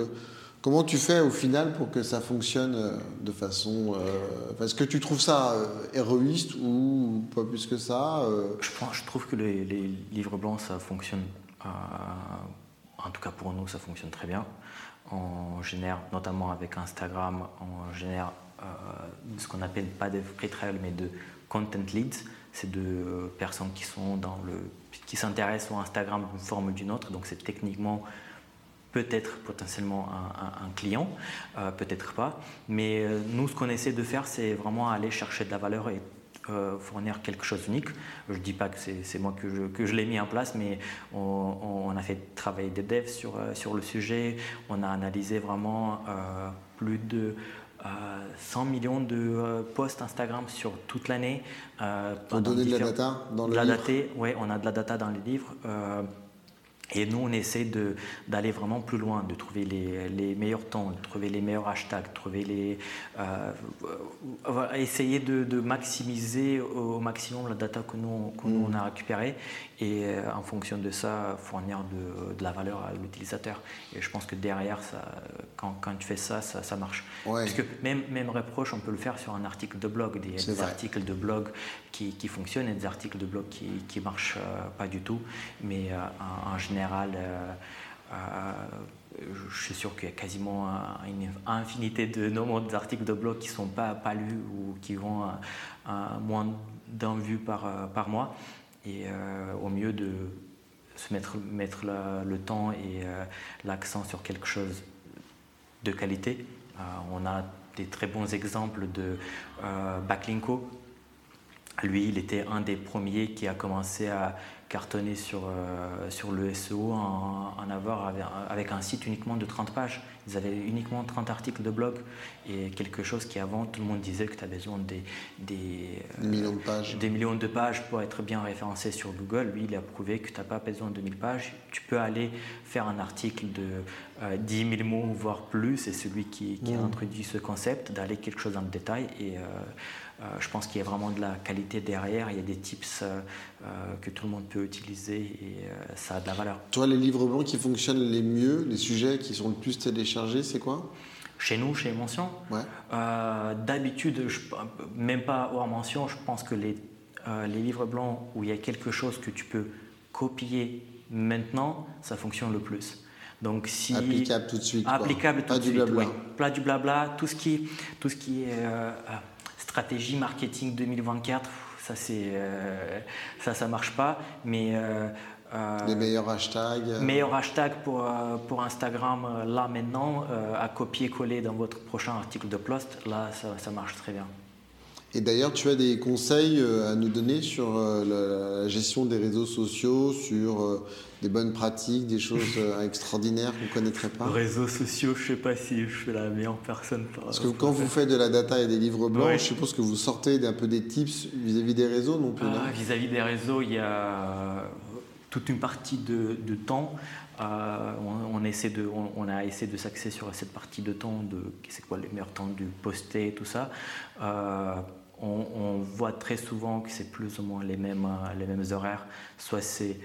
Comment tu fais au final pour que ça fonctionne euh, de façon. Euh, est-ce que tu trouves ça euh, héroïste ou pas plus que ça je, trouve que les, livres blancs, ça fonctionne. en tout cas pour nous, ça fonctionne très bien. On génère, notamment avec Instagram, on génère ce qu'on appelle pas de free mais de content leads. C'est de personnes qui sont dans le qui s'intéressent au Instagram d'une forme ou d'une autre. Donc c'est techniquement peut-être potentiellement un, client, euh, peut-être pas. Mais euh, nous, ce qu'on essaie de faire, c'est vraiment aller chercher de la valeur et fournir quelque chose d'unique. Je ne dis pas que c'est moi que je, que je l'ai mis en place, mais on, on, a fait travailler des devs sur, sur le sujet. On a analysé vraiment plus de 100 millions de euh, posts Instagram sur toute l'année. Euh, Pour donner de la data dans le la livre Oui, on a de la data dans les livres. Et nous, on essaie d'aller vraiment plus loin, de trouver les, les, meilleurs temps, de trouver les meilleurs hashtags, trouver les, euh, euh, essayer de, de, maximiser au maximum la data que nous, que nous on a récupérée et euh, en fonction de ça, fournir de, de la valeur à l'utilisateur. Et je pense que derrière, ça, quand, quand tu fais ça, ça, ça marche. Parce que même, même reproche, on peut le faire sur un article de blog, des, articles de blog qui, qui, fonctionnent et des articles de blog qui ne marchent pas du tout. Mais en général, euh, euh, je suis sûr qu'il y a quasiment une infinité de nombre d'articles de blog qui ne sont pas, lus ou qui vont à, moins d'un vu par, euh, par mois. Et au mieux de se mettre, mettre le temps et l'accent sur quelque chose de qualité. on a des très bons exemples de Backlinko. Lui, il était un des premiers qui a commencé à cartonné sur, euh, sur le SEO en, avoir avec, un site uniquement de 30 pages. Ils avaient uniquement 30 articles de blog et quelque chose qui avant tout le monde disait que tu as besoin des, des, millions de pages. des millions de pages pour être bien référencé sur Google. Lui, il a prouvé que tu n'as pas besoin de 1000 pages. Tu peux aller faire un article de 10 euh, 000 mots, voire plus. C'est celui qui, qui a mmh. introduit ce concept, d'aller quelque chose en détail. Et, euh, euh, je pense qu'il y a vraiment de la qualité derrière, il y a des tips euh, euh, que tout le monde peut utiliser et ça a de la valeur. Toi, les livres blancs qui fonctionnent les mieux, les sujets qui sont le plus téléchargés, c'est quoi? Chez nous, chez Mention, d'habitude, même pas hors mention, je pense que les, les livres blancs où il y a quelque chose que tu peux copier maintenant, ça fonctionne le plus. Donc si applicable tout de suite. Applicable tout pas de du suite. Blabla. Pas du blabla. Tout ce qui, tout ce qui est stratégie marketing 2024, ça c'est euh, ça ça marche pas, mais euh, euh, les meilleurs hashtags. Meilleurs hashtags pour, pour Instagram là maintenant, à copier-coller dans votre prochain article de post, là ça, ça marche très bien. Et d'ailleurs, tu as des conseils à nous donner sur la gestion des réseaux sociaux, sur des bonnes pratiques, des choses euh, extraordinaires qu'on ne connaîtrait pas? Réseaux sociaux, je ne sais pas si je suis la meilleure personne. Parce que quand vous faites de la data et des livres blancs, je suppose que vous sortez d'un peu des tips vis-à-vis des réseaux non plus ah, Vis-à-vis des réseaux, il y a toute une partie de, temps. Euh, on, essaie de, on, a essayé de s'axer sur cette partie de temps, de c'est quoi le meilleur temps du poster et tout ça. Euh, on, voit très souvent que c'est plus ou moins les mêmes, les mêmes horaires. Soit c'est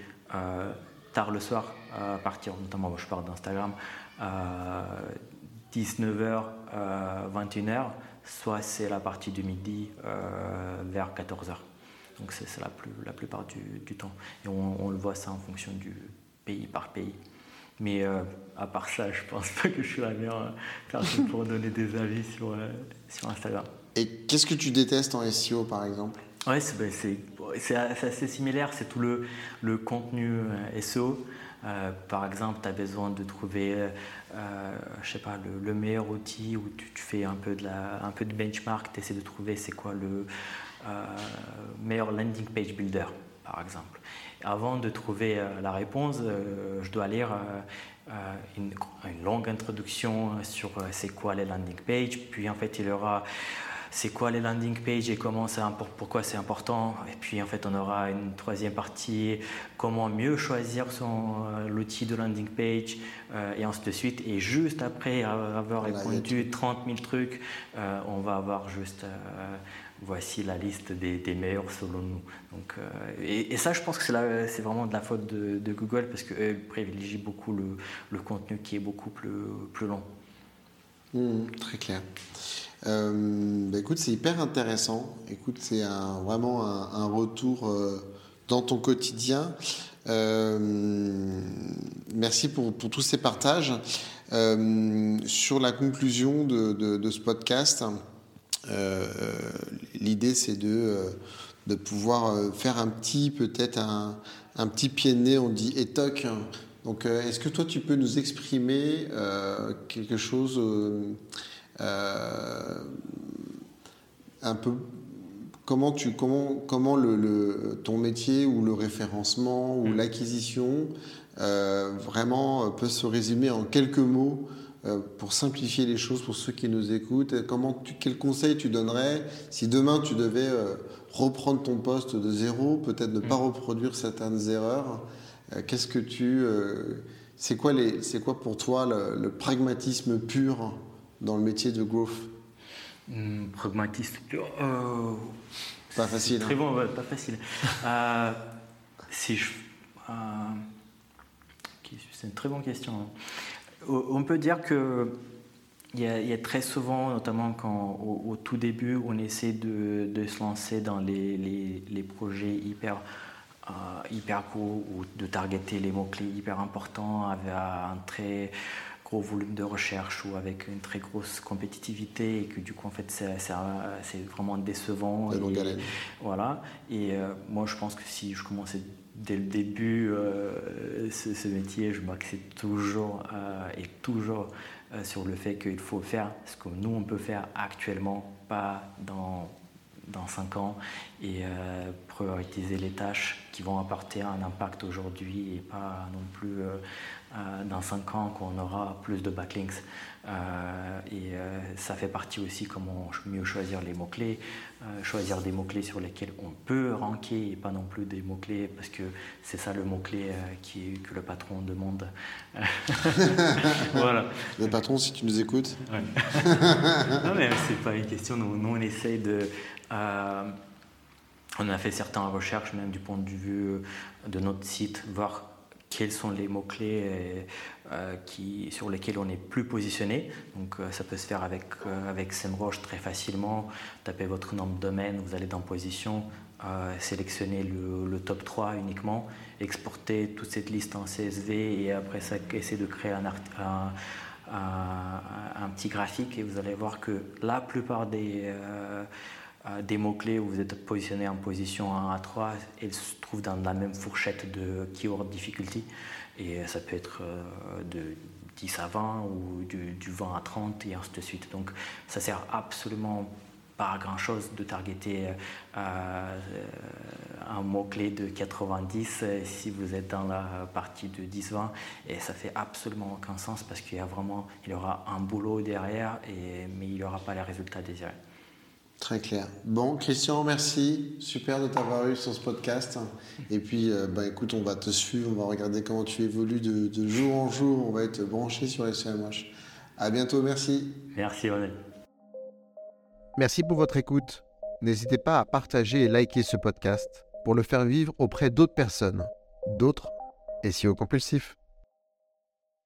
tard le soir, à partir, notamment, je parle d'Instagram, 19h, 21h, soit c'est la partie du midi euh, vers 14h. Donc c'est la, plus, la plupart du, temps. Et on, le voit ça en fonction du pays par pays. Mais euh, à part ça, je pense pas que je suis la meilleure personne pour donner des avis sur, euh, sur Instagram. Et qu'est-ce que tu détestes en SEO par exemple? Oui, ben, c'est assez similaire, c'est tout le, le contenu euh, SEO. Euh, par exemple, tu as besoin de trouver, euh, je sais pas, le, meilleur outil où tu, fais un peu de, la, un peu de benchmark, tu essaies de trouver c'est quoi le meilleur landing page builder, par exemple. Avant de trouver la réponse, je dois lire une, une, longue introduction sur c'est quoi les landing pages, puis en fait il y aura c'est quoi les landing pages et comment pourquoi c'est important. Et puis en fait, on aura une troisième partie, comment mieux choisir euh, l'outil de landing page euh, et ainsi de suite. Et juste après avoir répondu 30 000 trucs, euh, on va avoir juste voici la liste des, meilleurs selon nous. Donc, et, ça, je pense que c'est vraiment de la faute de, Google parce qu'eux privilégient beaucoup le, contenu qui est beaucoup plus, plus long. Mmh, très clair. Euh, bah, écoute, c'est hyper intéressant. Écoute, c'est vraiment un, retour euh, dans ton quotidien. Euh, merci pour, tous ces partages. sur la conclusion de, ce podcast, l'idée c'est de, de pouvoir faire un petit, peut-être un, un, petit pied de nez, on dit étoc. Donc, est-ce que toi tu peux nous exprimer quelque chose un peu comment, tu, comment, comment le, ton métier ou le référencement ou mm. l'acquisition euh, vraiment peut se résumer en quelques mots euh, pour simplifier les choses pour ceux qui nous écoutent comment Quel conseil tu donnerais si demain tu devais euh, reprendre ton poste de zéro, peut-être ne pas mm. reproduire certaines erreurs Qu'est-ce que tu. c'est quoi, les, quoi pour toi le, pragmatisme pur? Dans le métier de growth mm, Pragmatisme pur pas facile. Très hein. bon, pas facile. Euh, si je, euh, c'est une très bonne question. Hein. On peut dire que il y, a, très souvent, notamment quand au, tout début, on essaie de, se lancer dans les, les, projets hyper euh, hyper courts ou de targeter les mots-clés hyper importants avec un très gros volume de recherche ou avec une très grosse compétitivité et que du coup en fait c'est vraiment décevant. Et, voilà. Et euh, moi je pense que si je commençais dès le début euh, ce, métier, je m'axais toujours euh, et toujours sur le fait qu'il faut faire ce que nous on peut faire actuellement, pas dans dans 5 ans et prioriser les tâches qui vont apporter un impact aujourd'hui et pas non plus euh, dans 5 ans qu'on aura plus de backlinks. Euh, et euh, ça fait partie aussi comment mieux choisir les mots-clés, choisir des mots-clés sur lesquels on peut ranker et pas non plus des mots-clés parce que c'est ça le mot-clé qui, que le patron demande. voilà. Le patron, si tu nous écoutes. non, mais c'est pas une question. Nous, on essaye de. on a fait certaines recherches, même du point de vue de notre site, voir quels sont les mots-clés euh, euh, qui, sur lesquels on est plus positionné. Donc euh, ça peut se faire avec, avec SEMrush très facilement. Tapez votre nom de domaine, vous allez dans position, sélectionnez le, top 3 uniquement, exportez toute cette liste en CSV et après ça, essayez de créer un, un, petit graphique et vous allez voir que la plupart des des mots-clés où vous êtes positionné en position 1 à 3, elles se trouvent dans la même fourchette de keyword difficulty. Et ça peut être euh, de 10 à 20 ou du, 20 à 30 et ainsi de suite. Donc ça sert absolument pas à grand chose de targeter euh, un mot-clé de 90 si vous êtes dans la partie de 10-20 et ça fait absolument aucun sens parce qu'il y a vraiment il y aura un boulot derrière et, mais il n'y aura pas les résultats désirés. Très clair. Bon, Christian, merci. Super de t'avoir eu sur ce podcast. Et puis, euh, bah, écoute, on va te suivre, on va regarder comment tu évolues de, jour en jour. On va être branché sur les CMH. À bientôt, merci. Merci, René. Merci pour votre écoute. N'hésitez pas à partager et liker ce podcast pour le faire vivre auprès d'autres personnes, d'autres SEO compulsifs.